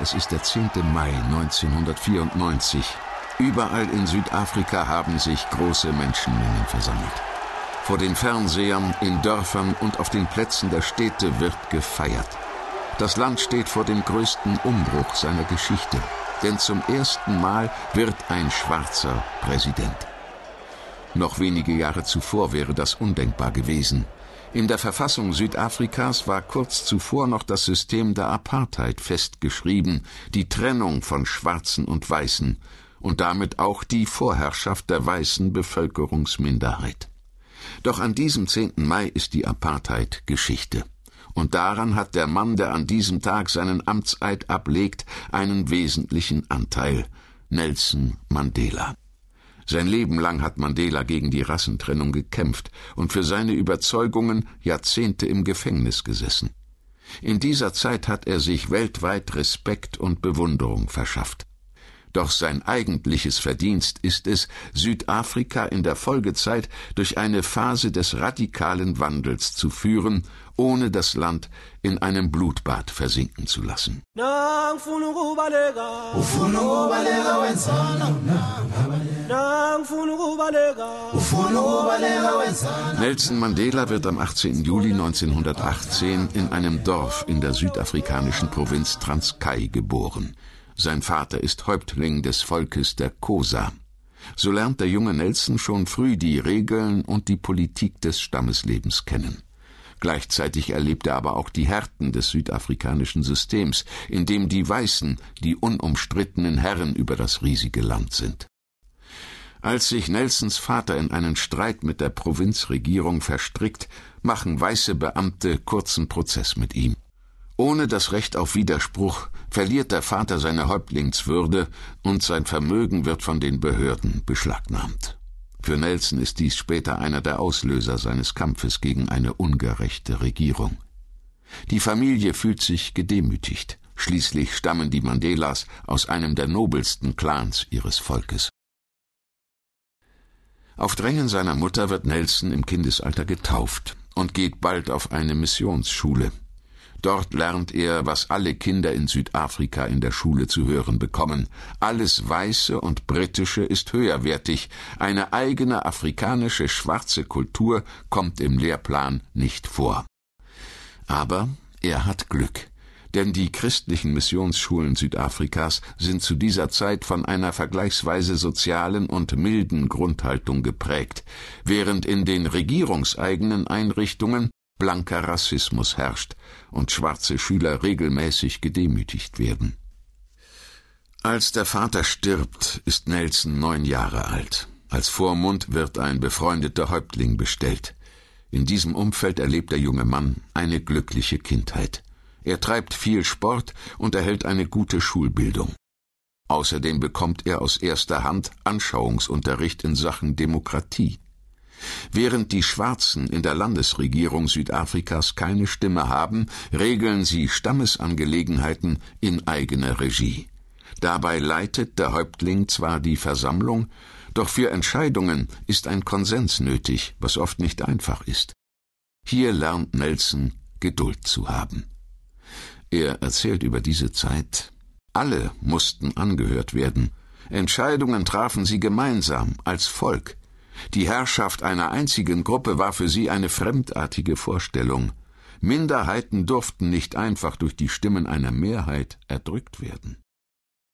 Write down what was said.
Es ist der 10. Mai 1994. Überall in Südafrika haben sich große Menschenmengen versammelt. Vor den Fernsehern, in Dörfern und auf den Plätzen der Städte wird gefeiert. Das Land steht vor dem größten Umbruch seiner Geschichte, denn zum ersten Mal wird ein Schwarzer Präsident. Noch wenige Jahre zuvor wäre das undenkbar gewesen. In der Verfassung Südafrikas war kurz zuvor noch das System der Apartheid festgeschrieben, die Trennung von Schwarzen und Weißen und damit auch die Vorherrschaft der weißen Bevölkerungsminderheit. Doch an diesem 10. Mai ist die Apartheid Geschichte. Und daran hat der Mann, der an diesem Tag seinen Amtseid ablegt, einen wesentlichen Anteil Nelson Mandela. Sein Leben lang hat Mandela gegen die Rassentrennung gekämpft und für seine Überzeugungen Jahrzehnte im Gefängnis gesessen. In dieser Zeit hat er sich weltweit Respekt und Bewunderung verschafft. Doch sein eigentliches Verdienst ist es, Südafrika in der Folgezeit durch eine Phase des radikalen Wandels zu führen, ohne das Land in einem Blutbad versinken zu lassen. Nelson Mandela wird am 18. Juli 1918 in einem Dorf in der südafrikanischen Provinz Transkei geboren. Sein Vater ist Häuptling des Volkes der Kosa. So lernt der junge Nelson schon früh die Regeln und die Politik des Stammeslebens kennen. Gleichzeitig erlebt er aber auch die Härten des südafrikanischen Systems, in dem die Weißen die unumstrittenen Herren über das riesige Land sind. Als sich Nelsons Vater in einen Streit mit der Provinzregierung verstrickt, machen weiße Beamte kurzen Prozess mit ihm. Ohne das Recht auf Widerspruch verliert der Vater seine Häuptlingswürde und sein Vermögen wird von den Behörden beschlagnahmt. Für Nelson ist dies später einer der Auslöser seines Kampfes gegen eine ungerechte Regierung. Die Familie fühlt sich gedemütigt. Schließlich stammen die Mandelas aus einem der nobelsten Clans ihres Volkes. Auf Drängen seiner Mutter wird Nelson im Kindesalter getauft und geht bald auf eine Missionsschule. Dort lernt er, was alle Kinder in Südafrika in der Schule zu hören bekommen. Alles Weiße und Britische ist höherwertig. Eine eigene afrikanische schwarze Kultur kommt im Lehrplan nicht vor. Aber er hat Glück denn die christlichen Missionsschulen Südafrikas sind zu dieser Zeit von einer vergleichsweise sozialen und milden Grundhaltung geprägt, während in den regierungseigenen Einrichtungen blanker Rassismus herrscht und schwarze Schüler regelmäßig gedemütigt werden. Als der Vater stirbt, ist Nelson neun Jahre alt. Als Vormund wird ein befreundeter Häuptling bestellt. In diesem Umfeld erlebt der junge Mann eine glückliche Kindheit. Er treibt viel Sport und erhält eine gute Schulbildung. Außerdem bekommt er aus erster Hand Anschauungsunterricht in Sachen Demokratie. Während die Schwarzen in der Landesregierung Südafrikas keine Stimme haben, regeln sie Stammesangelegenheiten in eigener Regie. Dabei leitet der Häuptling zwar die Versammlung, doch für Entscheidungen ist ein Konsens nötig, was oft nicht einfach ist. Hier lernt Nelson Geduld zu haben. Er erzählt über diese Zeit Alle mussten angehört werden, Entscheidungen trafen sie gemeinsam als Volk, die Herrschaft einer einzigen Gruppe war für sie eine fremdartige Vorstellung. Minderheiten durften nicht einfach durch die Stimmen einer Mehrheit erdrückt werden.